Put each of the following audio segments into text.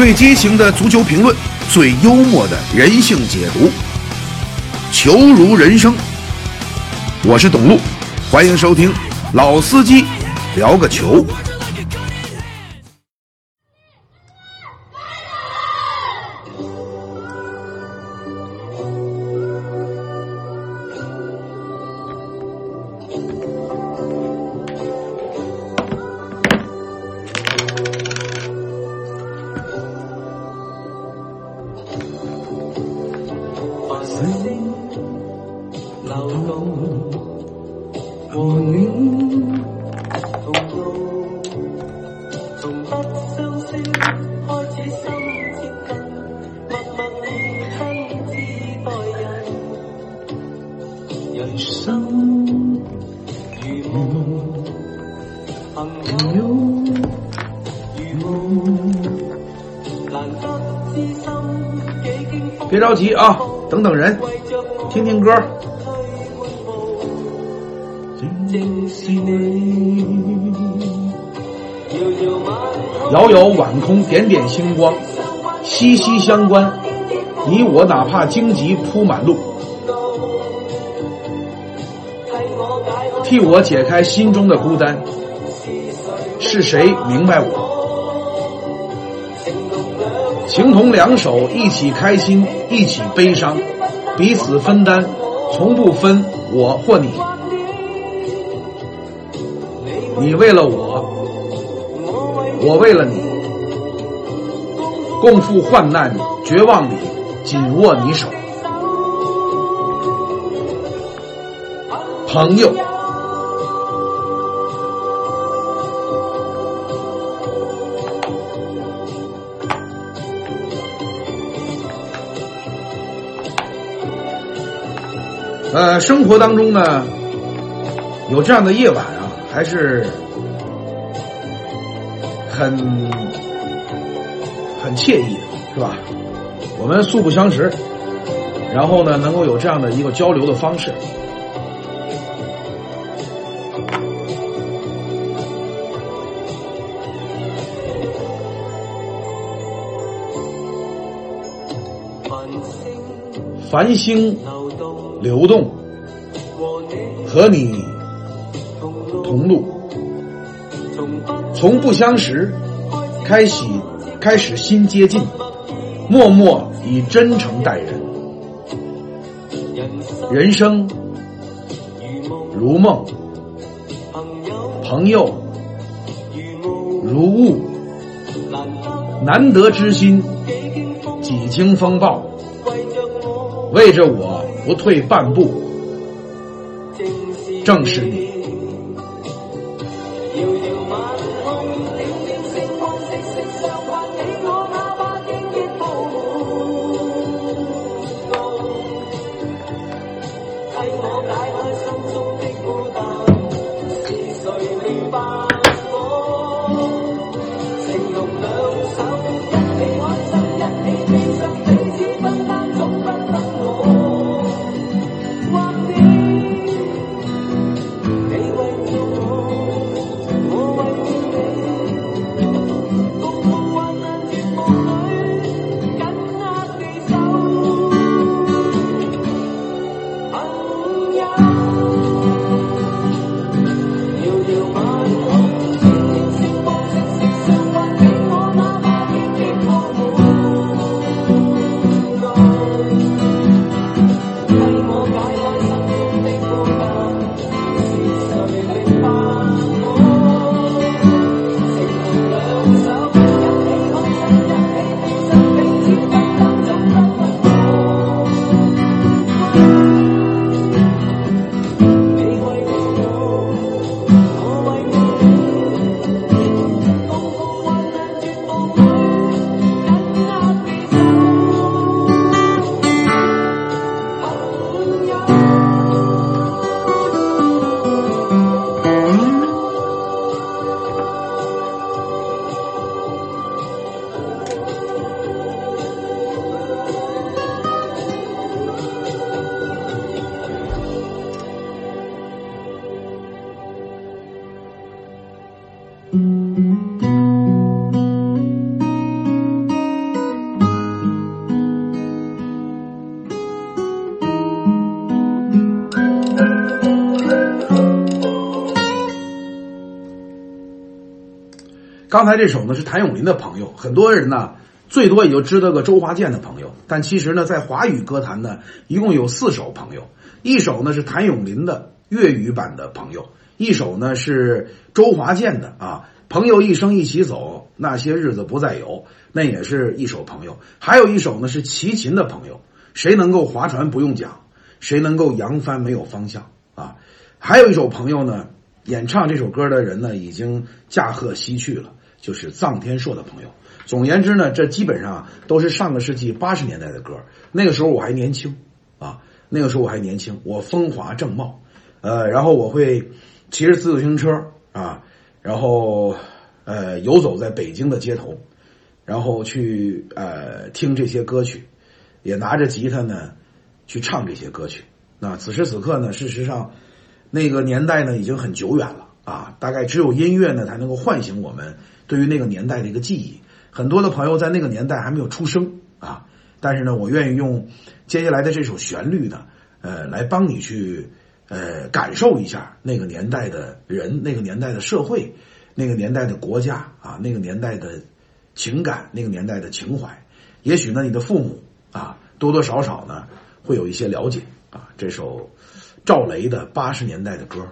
最激情的足球评论，最幽默的人性解读，球如人生。我是董路，欢迎收听老司机聊个球。别着急啊，等等人，听听歌。遥遥晚空，点点星光，息息相关。你我哪怕荆棘铺满路，替我解开心中的孤单。是谁明白我？情同两手，一起开心，一起悲伤，彼此分担，从不分我或你。你为了我，我为了你，共赴患难，绝望里紧握你手，朋友。呃，生活当中呢，有这样的夜晚啊，还是很很惬意的，是吧？我们素不相识，然后呢，能够有这样的一个交流的方式。繁星流动，和你同路，从不相识开始，开始新接近，默默以真诚待人。人生如梦，朋友如雾，难得知心，几经风暴。为着我不退半步，正是刚才这首呢是谭咏麟的朋友，很多人呢最多也就知道个周华健的朋友，但其实呢在华语歌坛呢一共有四首朋友，一首呢是谭咏麟的粤语版的朋友，一首呢是周华健的啊，朋友一生一起走，那些日子不再有，那也是一首朋友，还有一首呢是齐秦的朋友，谁能够划船不用桨，谁能够扬帆没有方向啊，还有一首朋友呢，演唱这首歌的人呢已经驾鹤西去了。就是臧天朔的朋友。总而言之呢，这基本上都是上个世纪八十年代的歌。那个时候我还年轻啊，那个时候我还年轻，我风华正茂，呃，然后我会骑着自行车啊，然后呃游走在北京的街头，然后去呃听这些歌曲，也拿着吉他呢去唱这些歌曲。那此时此刻呢，事实上那个年代呢已经很久远了啊，大概只有音乐呢才能够唤醒我们。对于那个年代的一个记忆，很多的朋友在那个年代还没有出生啊，但是呢，我愿意用接下来的这首旋律呢，呃，来帮你去呃感受一下那个年代的人、那个年代的社会、那个年代的国家啊、那个年代的情感、那个年代的情怀。也许呢，你的父母啊，多多少少呢会有一些了解啊。这首赵雷的八十年代的歌。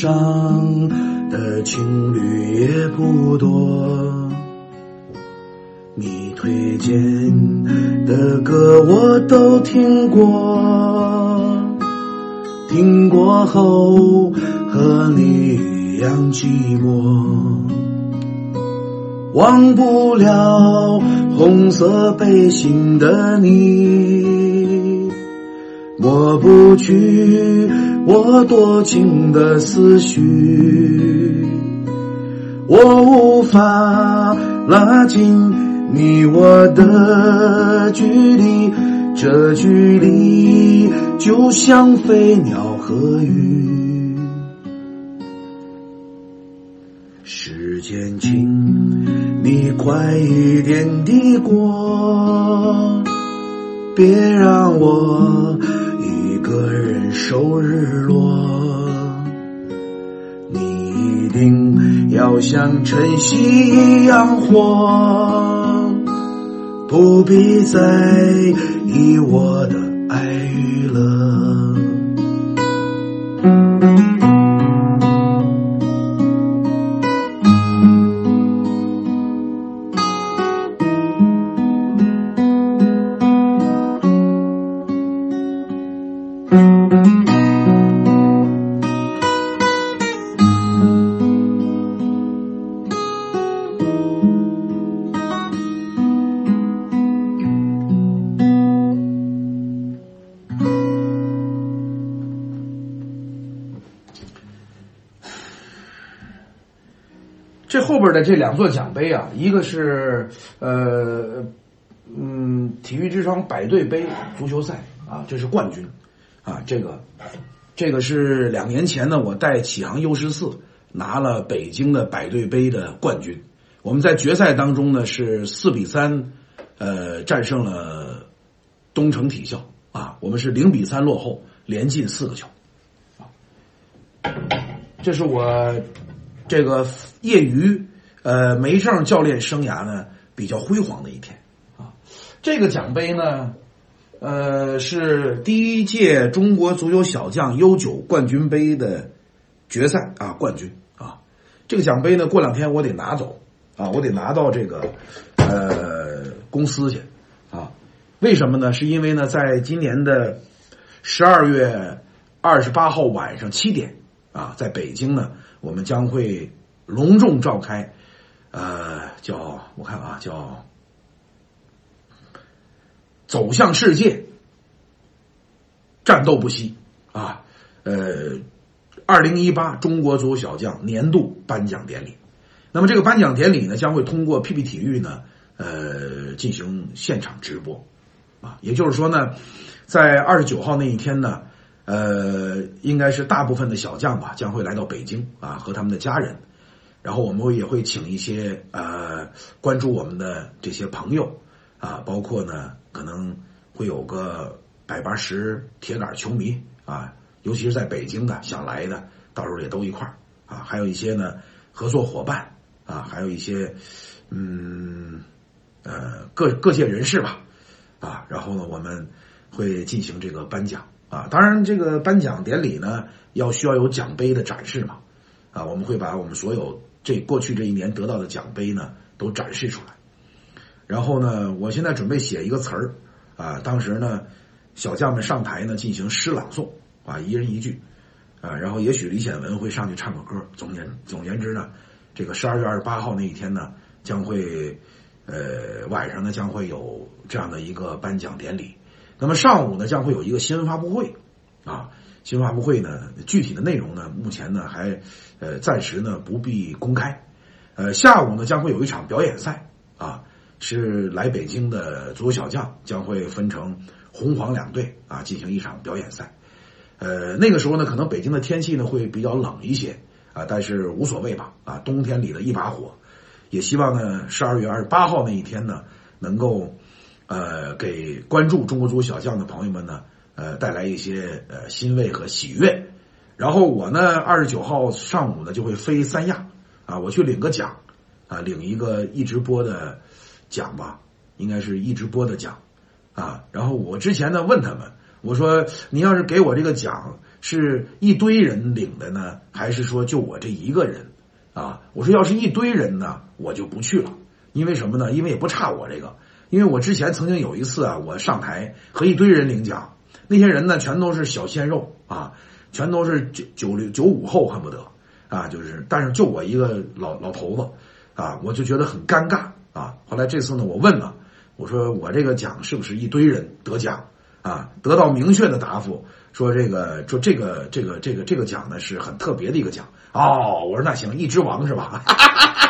上的情侣也不多，你推荐的歌我都听过，听过后和你一样寂寞，忘不了红色背心的你，抹不去。我多情的思绪，我无法拉近你我的距离，这距离就像飞鸟和鱼。时间，请你快一点地过，别让我。个人守日落，你一定要像晨曦一样活，不必在意我的爱与乐。这后边的这两座奖杯啊，一个是呃嗯体育之窗百队杯足球赛啊，这是冠军啊，这个这个是两年前呢，我带启航 U 十四拿了北京的百队杯的冠军。我们在决赛当中呢是四比三呃战胜了东城体校啊，我们是零比三落后，连进四个球，这是我。这个业余呃没证教练生涯呢比较辉煌的一天啊。这个奖杯呢，呃，是第一届中国足球小将 U 九冠军杯的决赛啊冠军啊。这个奖杯呢，过两天我得拿走啊，我得拿到这个呃公司去啊。为什么呢？是因为呢，在今年的十二月二十八号晚上七点啊，在北京呢，我们将会隆重召开，呃，叫我看啊，叫走向世界，战斗不息啊，呃，二零一八中国足球小将年度颁奖典礼。那么这个颁奖典礼呢，将会通过 PP 体育呢，呃，进行现场直播。啊，也就是说呢，在二十九号那一天呢，呃，应该是大部分的小将吧，将会来到北京啊，和他们的家人，然后我们也会请一些呃关注我们的这些朋友啊，包括呢，可能会有个百八十铁杆球迷啊，尤其是在北京的想来的，到时候也都一块儿啊，还有一些呢合作伙伴啊，还有一些嗯呃各各界人士吧。啊，然后呢，我们会进行这个颁奖啊。当然，这个颁奖典礼呢，要需要有奖杯的展示嘛。啊，我们会把我们所有这过去这一年得到的奖杯呢，都展示出来。然后呢，我现在准备写一个词儿啊。当时呢，小将们上台呢进行诗朗诵啊，一人一句啊。然后也许李显文会上去唱个歌。总言总言之呢，这个十二月二十八号那一天呢，将会。呃，晚上呢将会有这样的一个颁奖典礼，那么上午呢将会有一个新闻发布会，啊，新闻发布会呢具体的内容呢目前呢还呃暂时呢不必公开，呃下午呢将会有一场表演赛啊，是来北京的足球小将将会分成红黄两队啊进行一场表演赛，呃那个时候呢可能北京的天气呢会比较冷一些啊，但是无所谓吧啊冬天里的一把火。也希望呢，十二月二十八号那一天呢，能够，呃，给关注中国足球小将的朋友们呢，呃，带来一些呃欣慰和喜悦。然后我呢，二十九号上午呢就会飞三亚，啊，我去领个奖，啊，领一个一直播的奖吧，应该是一直播的奖，啊，然后我之前呢问他们，我说你要是给我这个奖，是一堆人领的呢，还是说就我这一个人？啊，我说要是一堆人呢，我就不去了，因为什么呢？因为也不差我这个，因为我之前曾经有一次啊，我上台和一堆人领奖，那些人呢全都是小鲜肉啊，全都是九九六九五后恨不得啊，就是，但是就我一个老老头子啊，我就觉得很尴尬啊。后来这次呢，我问了，我说我这个奖是不是一堆人得奖啊？得到明确的答复，说这个说这个这个这个这个奖呢是很特别的一个奖。哦，我说那行，一只王是吧？哈哈哈哈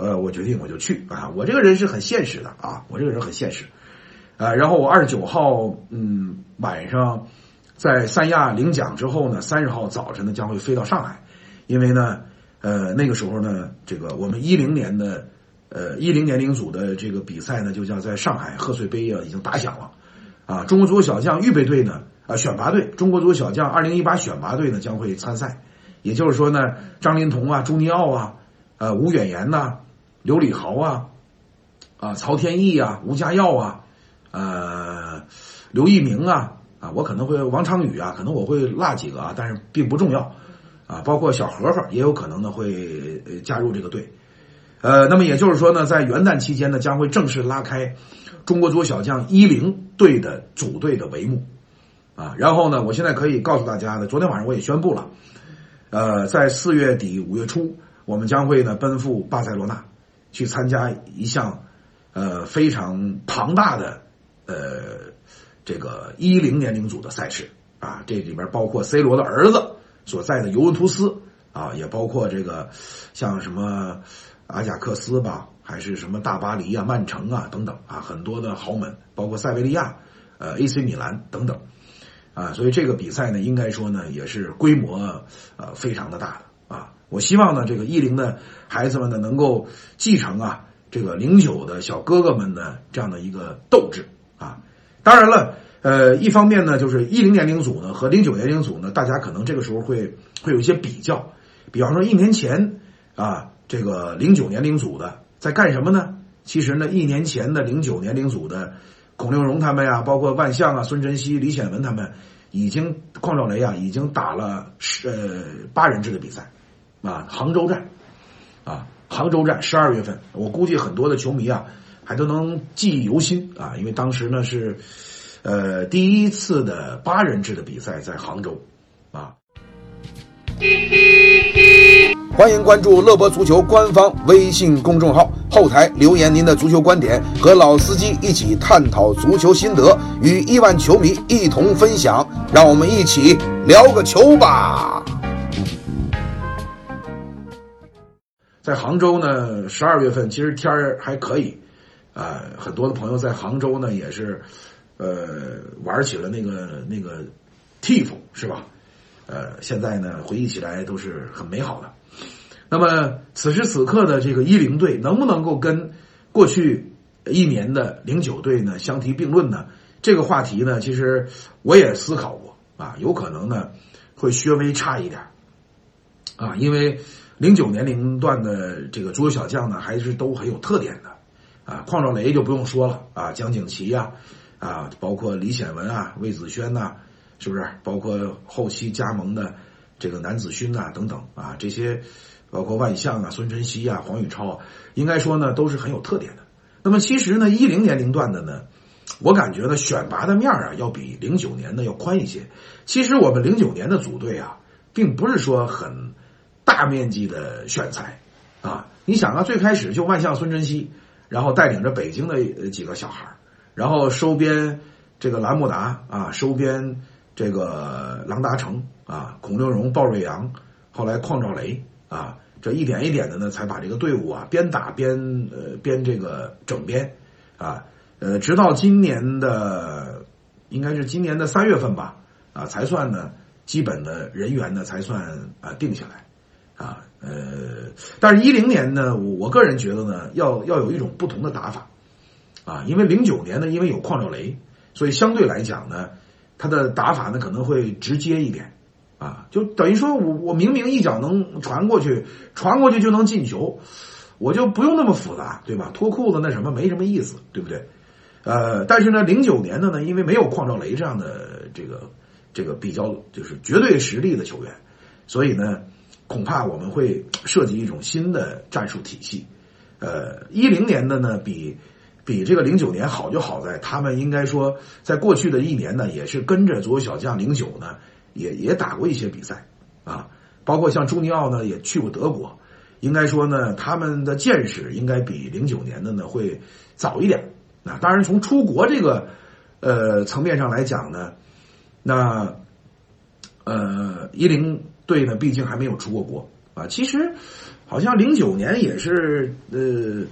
呃，我决定我就去啊！我这个人是很现实的啊，我这个人很现实。啊，然后我二十九号嗯晚上在三亚领奖之后呢，三十号早晨呢将会飞到上海，因为呢呃那个时候呢这个我们一零年的呃一零年龄组的这个比赛呢就叫在上海贺岁杯啊已经打响了啊，中国足球小将预备队呢啊选拔队，中国足球小将二零一八选拔队呢将会参赛。也就是说呢，张琳芃啊、朱尼奥啊、呃吴远言呐、刘礼豪啊、啊曹天意啊、吴家耀啊、呃刘一鸣啊啊，我可能会王昌宇啊，可能我会落几个啊，但是并不重要啊。包括小何何也有可能呢会加入这个队。呃，那么也就是说呢，在元旦期间呢，将会正式拉开中国足球小将一零队的组队的帷幕啊。然后呢，我现在可以告诉大家呢，昨天晚上我也宣布了。呃，在四月底五月初，我们将会呢奔赴巴塞罗那，去参加一项呃非常庞大的呃这个一零年龄组的赛事啊，这里边包括 C 罗的儿子所在的尤文图斯啊，也包括这个像什么阿贾克斯吧，还是什么大巴黎啊、曼城啊等等啊，很多的豪门，包括塞维利亚、呃 AC 米兰等等。啊，所以这个比赛呢，应该说呢，也是规模呃非常的大的啊。我希望呢，这个一零的孩子们呢，能够继承啊这个零九的小哥哥们的这样的一个斗志啊。当然了，呃，一方面呢，就是一零年龄组呢和零九年龄组呢，大家可能这个时候会会有一些比较。比方说，一年前啊，这个零九年龄组的在干什么呢？其实呢，一年前的零九年龄组的孔令荣他们呀，包括万象啊、孙晨曦、李显文他们，已经邝兆雷啊，已经打了十呃八人制的比赛，啊，杭州站，啊，杭州站十二月份，我估计很多的球迷啊，还都能记忆犹新啊，因为当时呢是，呃，第一次的八人制的比赛在杭州，啊。欢迎关注乐博足球官方微信公众号，后台留言您的足球观点，和老司机一起探讨足球心得，与亿万球迷一同分享。让我们一起聊个球吧。在杭州呢，十二月份其实天儿还可以，啊，很多的朋友在杭州呢也是，呃，玩起了那个那个 TIFF 是吧？呃，现在呢回忆起来都是很美好的。那么此时此刻的这个一零队能不能够跟过去一年的零九队呢相提并论呢？这个话题呢，其实我也思考过啊，有可能呢会稍微差一点啊，因为零九年龄段的这个足球小将呢还是都很有特点的啊，邝兆雷就不用说了啊，蒋景琦呀啊，包括李显文啊、魏子轩呐，是不是？包括后期加盟的这个南子勋呐等等啊，这些。包括万象啊、孙晨曦啊、黄宇超啊，应该说呢都是很有特点的。那么其实呢，一零年龄段的呢，我感觉呢选拔的面啊要比零九年的要宽一些。其实我们零九年的组队啊，并不是说很大面积的选材啊。你想啊，最开始就万象、孙晨曦，然后带领着北京的几个小孩然后收编这个兰木达啊，收编这个郎达成啊，孔令荣、鲍瑞阳，后来邝兆雷。啊，这一点一点的呢，才把这个队伍啊边打边呃边这个整编，啊呃，直到今年的应该是今年的三月份吧，啊才算呢基本的人员呢才算啊定下来，啊呃，但是一零年呢，我我个人觉得呢要要有一种不同的打法，啊，因为零九年呢因为有矿兆雷，所以相对来讲呢，他的打法呢可能会直接一点。啊，就等于说我我明明一脚能传过去，传过去就能进球，我就不用那么复杂，对吧？脱裤子那什么没什么意思，对不对？呃，但是呢，零九年的呢，因为没有矿兆雷这样的这个这个比较就是绝对实力的球员，所以呢，恐怕我们会设计一种新的战术体系。呃，一零年的呢，比比这个零九年好就好在他们应该说在过去的一年呢，也是跟着左右小将零九呢。也也打过一些比赛，啊，包括像朱尼奥呢，也去过德国。应该说呢，他们的见识应该比零九年的呢会早一点。那当然，从出国这个呃层面上来讲呢，那呃一零队呢，毕竟还没有出过国啊。其实好像零九年也是呃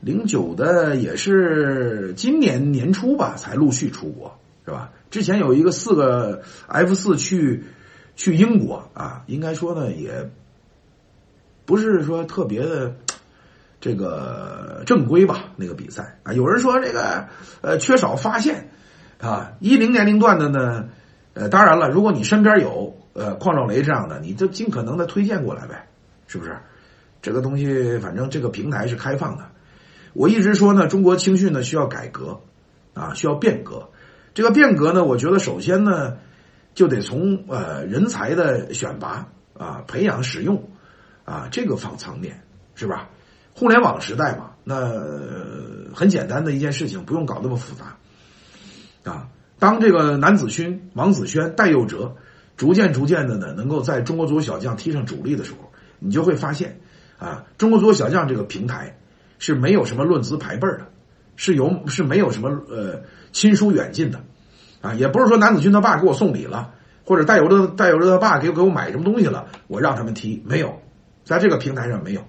零九的也是今年年初吧，才陆续出国，是吧？之前有一个四个 F 四去去英国啊，应该说呢也不是说特别的这个正规吧，那个比赛啊，有人说这个呃缺少发现啊，一零年龄段的呢，呃，当然了，如果你身边有呃邝兆雷这样的，你就尽可能的推荐过来呗，是不是？这个东西反正这个平台是开放的，我一直说呢，中国青训呢需要改革啊，需要变革。这个变革呢，我觉得首先呢，就得从呃人才的选拔啊、培养、使用啊这个方层面，是吧？互联网时代嘛，那很简单的一件事情，不用搞那么复杂啊。当这个南子勋、王子轩、戴佑哲逐渐逐渐的呢，能够在中国足球小将踢上主力的时候，你就会发现啊，中国足球小将这个平台是没有什么论资排辈的。是有是没有什么呃亲疏远近的，啊，也不是说南子军他爸给我送礼了，或者戴有的戴有的他爸给给我买什么东西了，我让他们踢没有，在这个平台上没有，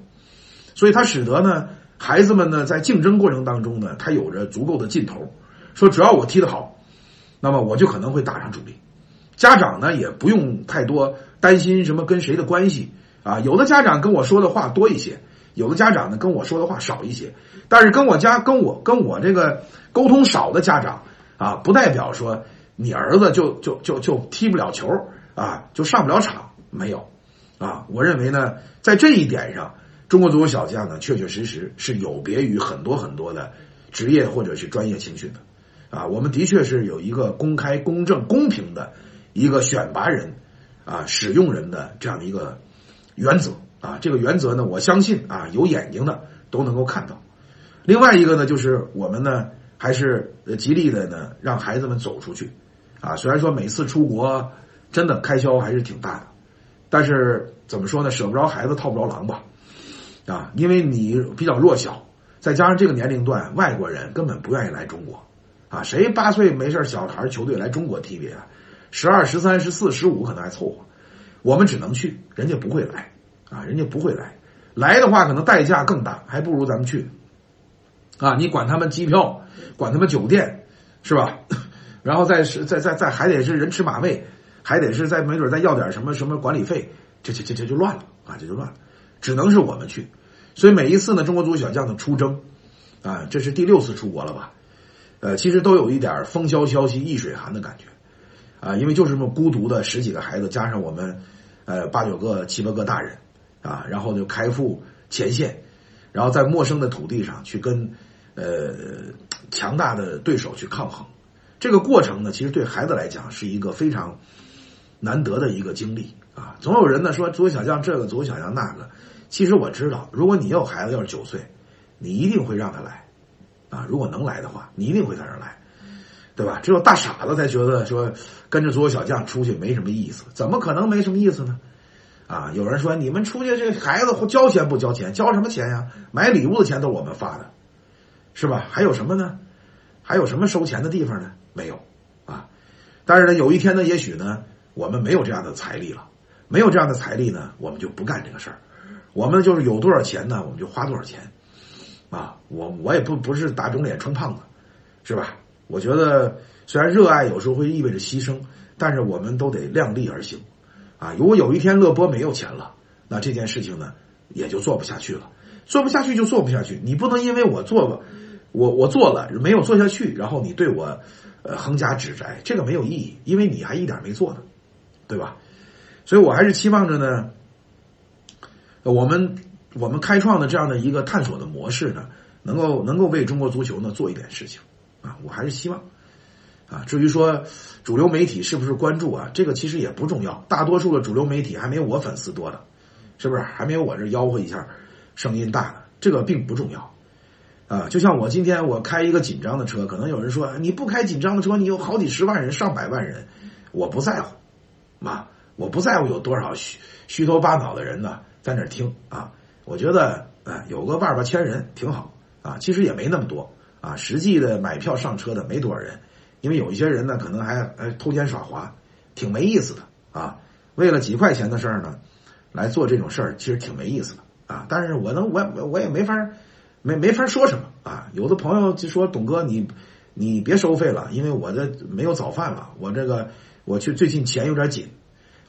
所以他使得呢孩子们呢在竞争过程当中呢，他有着足够的劲头，说只要我踢得好，那么我就可能会打上主力，家长呢也不用太多担心什么跟谁的关系啊，有的家长跟我说的话多一些。有的家长呢跟我说的话少一些，但是跟我家跟我跟我这个沟通少的家长啊，不代表说你儿子就就就就踢不了球啊，就上不了场，没有，啊，我认为呢，在这一点上，中国足球小将呢，确确实实是有别于很多很多的职业或者是专业青训的。啊，我们的确是有一个公开、公正、公平的一个选拔人啊、使用人的这样的一个原则啊。这个原则呢，我相信啊，有眼睛的都能够看到。另外一个呢，就是我们呢，还是呃极力的呢，让孩子们走出去啊。虽然说每次出国真的开销还是挺大的，但是怎么说呢，舍不着孩子套不着狼吧啊，因为你比较弱小，再加上这个年龄段，外国人根本不愿意来中国。啊，谁八岁没事小孩球队来中国踢比啊？十二、十三、十四、十五可能还凑合，我们只能去，人家不会来啊，人家不会来，来的话可能代价更大，还不如咱们去。啊，你管他们机票，管他们酒店，是吧？然后再是再再再还得是人吃马喂，还得是再没准再要点什么什么管理费，这这这这就乱了啊，这就乱了，只能是我们去。所以每一次呢，中国足球小将的出征，啊，这是第六次出国了吧？呃，其实都有一点风萧萧兮易水寒的感觉，啊，因为就是这么孤独的十几个孩子，加上我们，呃，八九个、七八个大人，啊，然后就开赴前线，然后在陌生的土地上去跟呃强大的对手去抗衡，这个过程呢，其实对孩子来讲是一个非常难得的一个经历啊。总有人呢说左小将这个，左小将那个，其实我知道，如果你有孩子要是九岁，你一定会让他来。啊，如果能来的话，你一定会在这来，对吧？只有大傻子才觉得说跟着所有小将出去没什么意思，怎么可能没什么意思呢？啊，有人说你们出去这孩子交钱不交钱？交什么钱呀？买礼物的钱都是我们发的，是吧？还有什么呢？还有什么收钱的地方呢？没有啊。但是呢，有一天呢，也许呢，我们没有这样的财力了，没有这样的财力呢，我们就不干这个事儿。我们就是有多少钱呢，我们就花多少钱。啊，我我也不不是打肿脸充胖子，是吧？我觉得虽然热爱有时候会意味着牺牲，但是我们都得量力而行。啊，如果有一天乐波没有钱了，那这件事情呢也就做不下去了。做不下去就做不下去，你不能因为我做了，我我做了没有做下去，然后你对我呃横加指摘，这个没有意义，因为你还一点没做呢，对吧？所以我还是期望着呢，我们。我们开创的这样的一个探索的模式呢，能够能够为中国足球呢做一点事情，啊，我还是希望，啊，至于说主流媒体是不是关注啊，这个其实也不重要，大多数的主流媒体还没有我粉丝多的，是不是？还没有我这吆喝一下声音大的，这个并不重要，啊，就像我今天我开一个紧张的车，可能有人说你不开紧张的车，你有好几十万人、上百万人，我不在乎，啊，我不在乎有多少虚虚头巴脑的人呢在那听啊。我觉得啊，有个万八千人挺好啊，其实也没那么多啊。实际的买票上车的没多少人，因为有一些人呢，可能还还偷奸耍滑，挺没意思的啊。为了几块钱的事儿呢，来做这种事儿，其实挺没意思的啊。但是我能，我我也没法没没法说什么啊。有的朋友就说：“董哥，你你别收费了，因为我这没有早饭了，我这个我去最近钱有点紧。”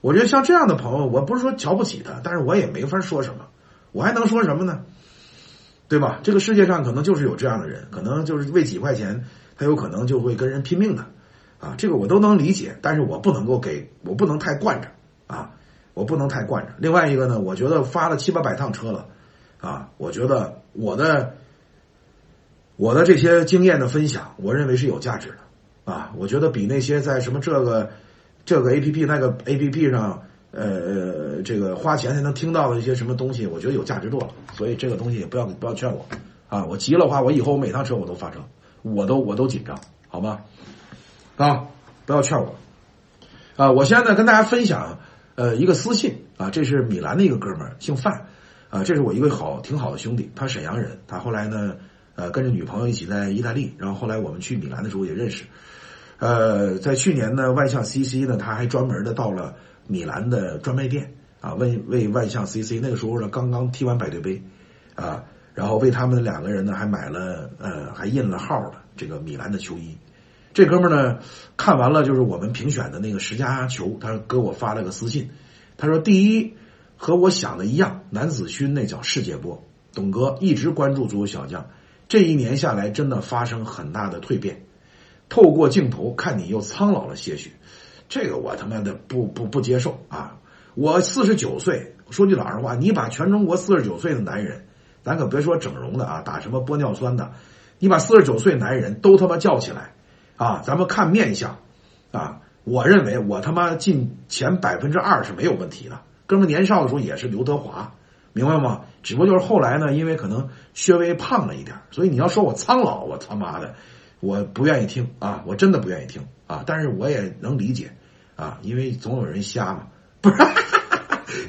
我觉得像这样的朋友，我不是说瞧不起他，但是我也没法说什么。我还能说什么呢？对吧？这个世界上可能就是有这样的人，可能就是为几块钱，他有可能就会跟人拼命的，啊，这个我都能理解，但是我不能够给我不能太惯着啊，我不能太惯着。另外一个呢，我觉得发了七八百趟车了，啊，我觉得我的我的这些经验的分享，我认为是有价值的，啊，我觉得比那些在什么这个这个 A P P 那个 A P P 上。呃，这个花钱才能听到的一些什么东西，我觉得有价值多了，所以这个东西也不要不要劝我啊！我急了话，我以后每趟车我都发车，我都我都紧张，好吗？啊，不要劝我啊！我现在跟大家分享呃一个私信啊，这是米兰的一个哥们儿，姓范啊，这是我一个好挺好的兄弟，他沈阳人，他后来呢呃跟着女朋友一起在意大利，然后后来我们去米兰的时候也认识，呃，在去年呢万象 CC 呢，他还专门的到了。米兰的专卖店啊，为为万象 CC 那个时候呢，刚刚踢完百对杯，啊，然后为他们两个人呢，还买了呃，还印了号的这个米兰的球衣。这哥们呢，看完了就是我们评选的那个十佳球，他给我发了个私信，他说：“第一，和我想的一样，男子勋那叫世界波。董哥一直关注足球小将，这一年下来真的发生很大的蜕变。透过镜头看你又苍老了些许。”这个我他妈的不不不接受啊！我四十九岁，说句老实话，你把全中国四十九岁的男人，咱可别说整容的啊，打什么玻尿酸的，你把四十九岁男人都他妈叫起来啊，咱们看面相啊，我认为我他妈进前百分之二是没有问题的。哥们年少的时候也是刘德华，明白吗？只不过就是后来呢，因为可能稍微胖了一点，所以你要说我苍老，我他妈的我不愿意听啊，我真的不愿意听啊。但是我也能理解啊，因为总有人瞎嘛，不是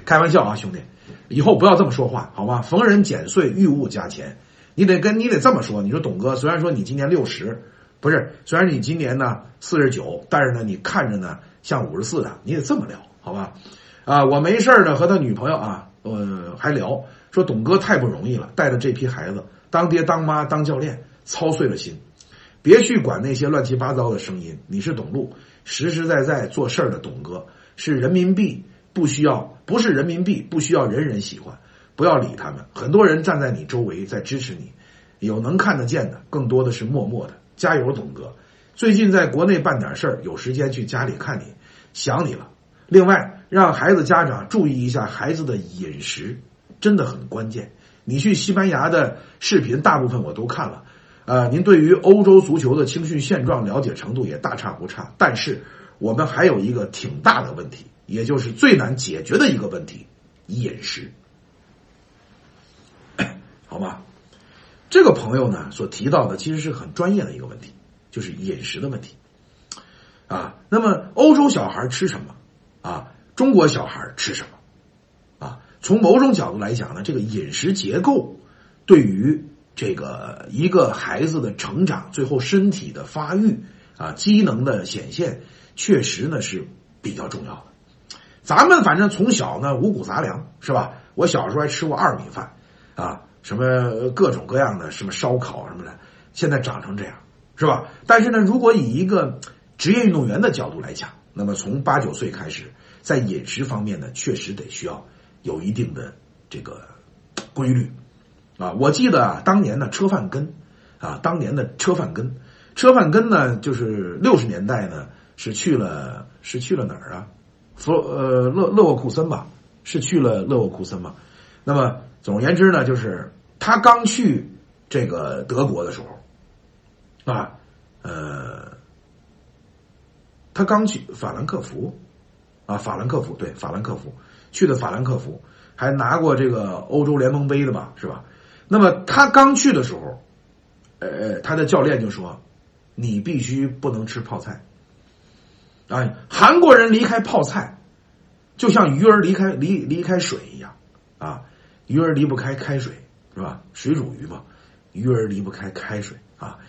开玩笑啊，兄弟，以后不要这么说话好吗？逢人减岁，遇物加钱，你得跟你得这么说。你说董哥，虽然说你今年六十，不是，虽然你今年呢四十九，但是呢你看着呢像五十四的，你得这么聊好吧？啊，我没事呢，和他女朋友啊，呃，还聊说董哥太不容易了，带着这批孩子当爹当妈当教练，操碎了心。别去管那些乱七八糟的声音，你是董路，实实在在做事儿的董哥，是人民币不需要，不是人民币不需要人人喜欢，不要理他们。很多人站在你周围在支持你，有能看得见的，更多的是默默的。加油，董哥！最近在国内办点事儿，有时间去家里看你，想你了。另外，让孩子家长注意一下孩子的饮食，真的很关键。你去西班牙的视频，大部分我都看了。呃，您对于欧洲足球的青训现状了解程度也大差不差。但是，我们还有一个挺大的问题，也就是最难解决的一个问题——饮食。好吗？这个朋友呢所提到的其实是很专业的一个问题，就是饮食的问题。啊，那么欧洲小孩吃什么？啊，中国小孩吃什么？啊，从某种角度来讲呢，这个饮食结构对于这个一个孩子的成长，最后身体的发育啊，机能的显现，确实呢是比较重要的。咱们反正从小呢五谷杂粮是吧？我小时候还吃过二米饭啊，什么各种各样的什么烧烤什么的，现在长成这样是吧？但是呢，如果以一个职业运动员的角度来讲，那么从八九岁开始，在饮食方面呢，确实得需要有一定的这个规律啊。我记得啊，当年的车范根啊，当年的车范根，车范根呢，就是六十年代呢，是去了是去了哪儿啊？弗呃勒勒沃库森吧，是去了勒沃库森嘛？那么总而言之呢，就是他刚去这个德国的时候啊，呃。他刚去法兰克福，啊，法兰克福对法兰克福去的法兰克福，还拿过这个欧洲联盟杯的吧，是吧？那么他刚去的时候，呃，他的教练就说：“你必须不能吃泡菜。”啊，韩国人离开泡菜，就像鱼儿离开离离开水一样啊，鱼儿离不开开水是吧？水煮鱼嘛，鱼儿离不开开水啊。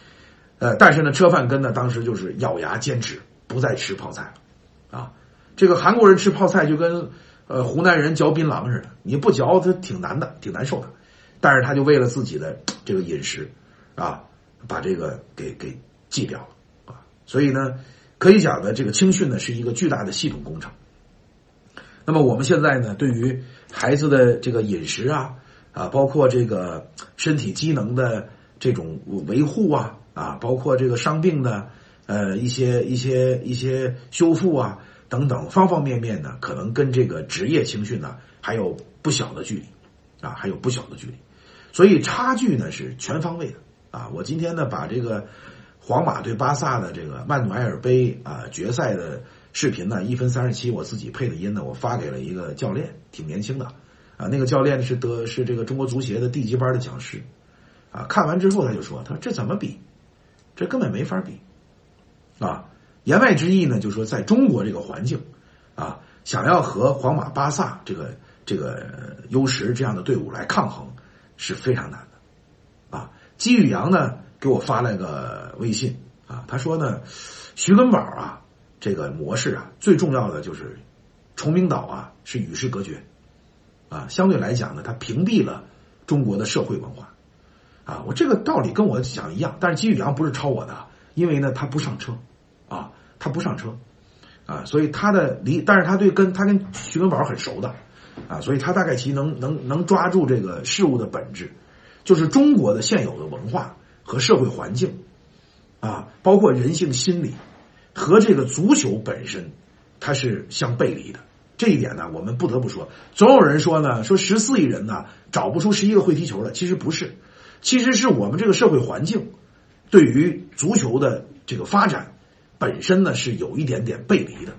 呃，但是呢，车范根呢，当时就是咬牙坚持。不再吃泡菜了，啊，这个韩国人吃泡菜就跟呃湖南人嚼槟榔似的，你不嚼它挺难的，挺难受的。但是他就为了自己的这个饮食，啊，把这个给给戒掉了啊。所以呢，可以讲呢，这个青训呢是一个巨大的系统工程。那么我们现在呢，对于孩子的这个饮食啊啊，包括这个身体机能的这种维护啊啊，包括这个伤病的。呃，一些一些一些修复啊，等等方方面面呢，可能跟这个职业青训呢还有不小的距离，啊，还有不小的距离，所以差距呢是全方位的啊。我今天呢把这个皇马对巴萨的这个曼努埃尔杯啊决赛的视频呢一分三十七，我自己配的音呢，我发给了一个教练，挺年轻的啊，那个教练是得是这个中国足协的地级班的讲师啊，看完之后他就说，他说这怎么比，这根本没法比。啊，言外之意呢，就是说，在中国这个环境，啊，想要和皇马、巴萨这个这个优石这样的队伍来抗衡，是非常难的。啊，基宇阳呢给我发了个微信，啊，他说呢，徐根宝啊，这个模式啊，最重要的就是崇明岛啊是与世隔绝，啊，相对来讲呢，它屏蔽了中国的社会文化，啊，我这个道理跟我想一样，但是基宇阳不是抄我的，因为呢，他不上车。啊，他不上车，啊，所以他的离，但是他对跟他跟徐根宝很熟的，啊，所以他大概其能能能抓住这个事物的本质，就是中国的现有的文化和社会环境，啊，包括人性心理和这个足球本身，它是相背离的，这一点呢，我们不得不说。总有人说呢，说十四亿人呢找不出十一个会踢球的，其实不是，其实是我们这个社会环境对于足球的这个发展本身呢是有一点点背离的，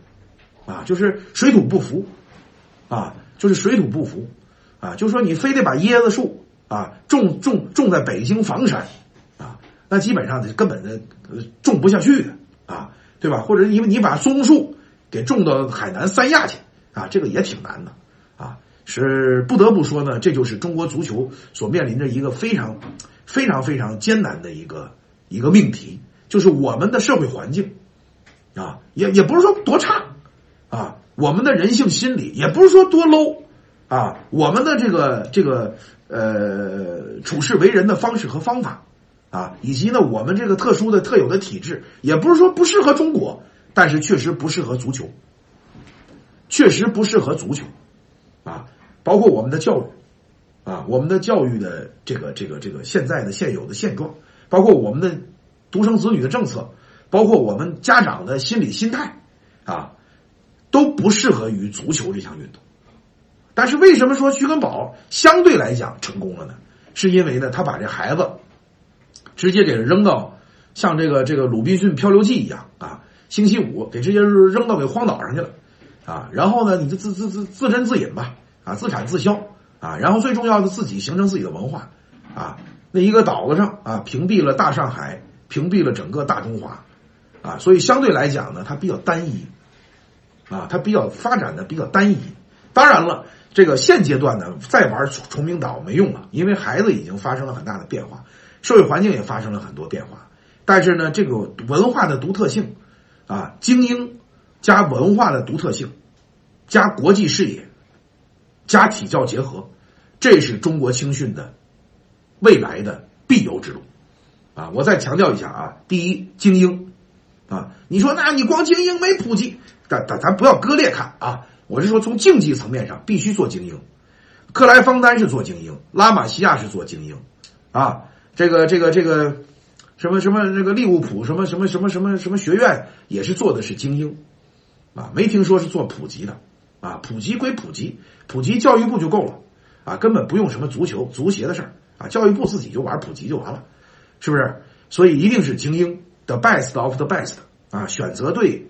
啊，就是水土不服，啊，就是水土不服，啊，就是说你非得把椰子树啊种种种在北京房山，啊，那基本上根本的种不下去的，啊，对吧？或者因为你把松树给种到海南三亚去。啊，这个也挺难的，啊，是不得不说呢，这就是中国足球所面临着一个非常、非常、非常艰难的一个一个命题，就是我们的社会环境，啊，也也不是说多差，啊，我们的人性心理也不是说多 low，啊，我们的这个这个呃处事为人的方式和方法，啊，以及呢我们这个特殊的特有的体质，也不是说不适合中国，但是确实不适合足球。确实不适合足球，啊，包括我们的教育，啊，我们的教育的这个这个这个现在的现有的现状，包括我们的独生子女的政策，包括我们家长的心理心态，啊，都不适合于足球这项运动。但是为什么说徐根宝相对来讲成功了呢？是因为呢，他把这孩子直接给扔到像这个这个《鲁滨逊漂流记》一样啊，星期五给直接扔到给荒岛上去了。啊，然后呢，你就自自自自斟自饮吧，啊，自产自销啊，然后最重要的自己形成自己的文化，啊，那一个岛子上啊，屏蔽了大上海，屏蔽了整个大中华，啊，所以相对来讲呢，它比较单一，啊，它比较发展的比较单一。当然了，这个现阶段呢，再玩崇明岛没用了，因为孩子已经发生了很大的变化，社会环境也发生了很多变化。但是呢，这个文化的独特性，啊，精英。加文化的独特性，加国际视野，加体教结合，这是中国青训的未来的必由之路啊！我再强调一下啊，第一，精英啊，你说那你光精英没普及，咱咱咱不要割裂看啊！我是说从竞技层面上必须做精英，克莱方丹是做精英，拉玛西亚是做精英啊，这个这个这个什么什么那个利物浦什么什么什么什么什么学院也是做的是精英。啊，没听说是做普及的，啊，普及归普及，普及教育部就够了，啊，根本不用什么足球、足协的事儿，啊，教育部自己就玩普及就完了，是不是？所以一定是精英，the best of the best，啊，选择对，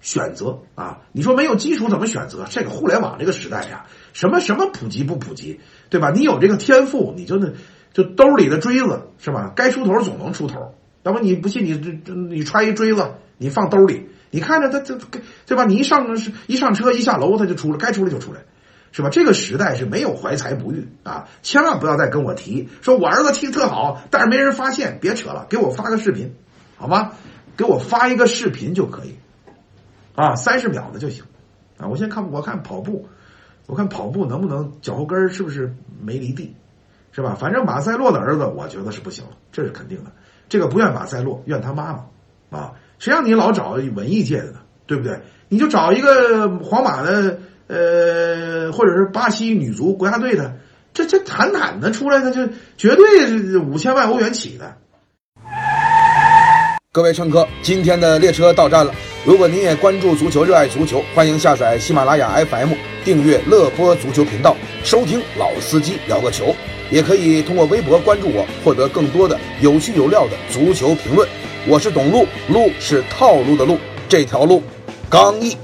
选择啊，你说没有基础怎么选择？这个互联网这个时代呀，什么什么普及不普及，对吧？你有这个天赋，你就那就兜里的锥子是吧？该出头总能出头，要不你不信你这这你揣一锥子，你放兜里。你看着他这对吧？你一上一上车一下楼他就出来，该出来就出来，是吧？这个时代是没有怀才不遇啊！千万不要再跟我提说我儿子踢特好，但是没人发现，别扯了，给我发个视频，好吗？给我发一个视频就可以，啊，三十秒的就行，啊，我先看我看跑步，我看跑步能不能脚后跟是不是没离地，是吧？反正马塞洛的儿子我觉得是不行了，这是肯定的。这个不怨马塞洛，怨他妈妈啊。谁让你老找文艺界的呢？对不对？你就找一个皇马的，呃，或者是巴西女足国家队的，这这坦坦的出来的，就绝对是五千万欧元起的。各位乘客，今天的列车到站了。如果您也关注足球，热爱足球，欢迎下载喜马拉雅 FM，订阅乐播足球频道，收听老司机聊个球。也可以通过微博关注我，获得更多的有趣有料的足球评论。我是董路，路是套路的路，这条路刚毅。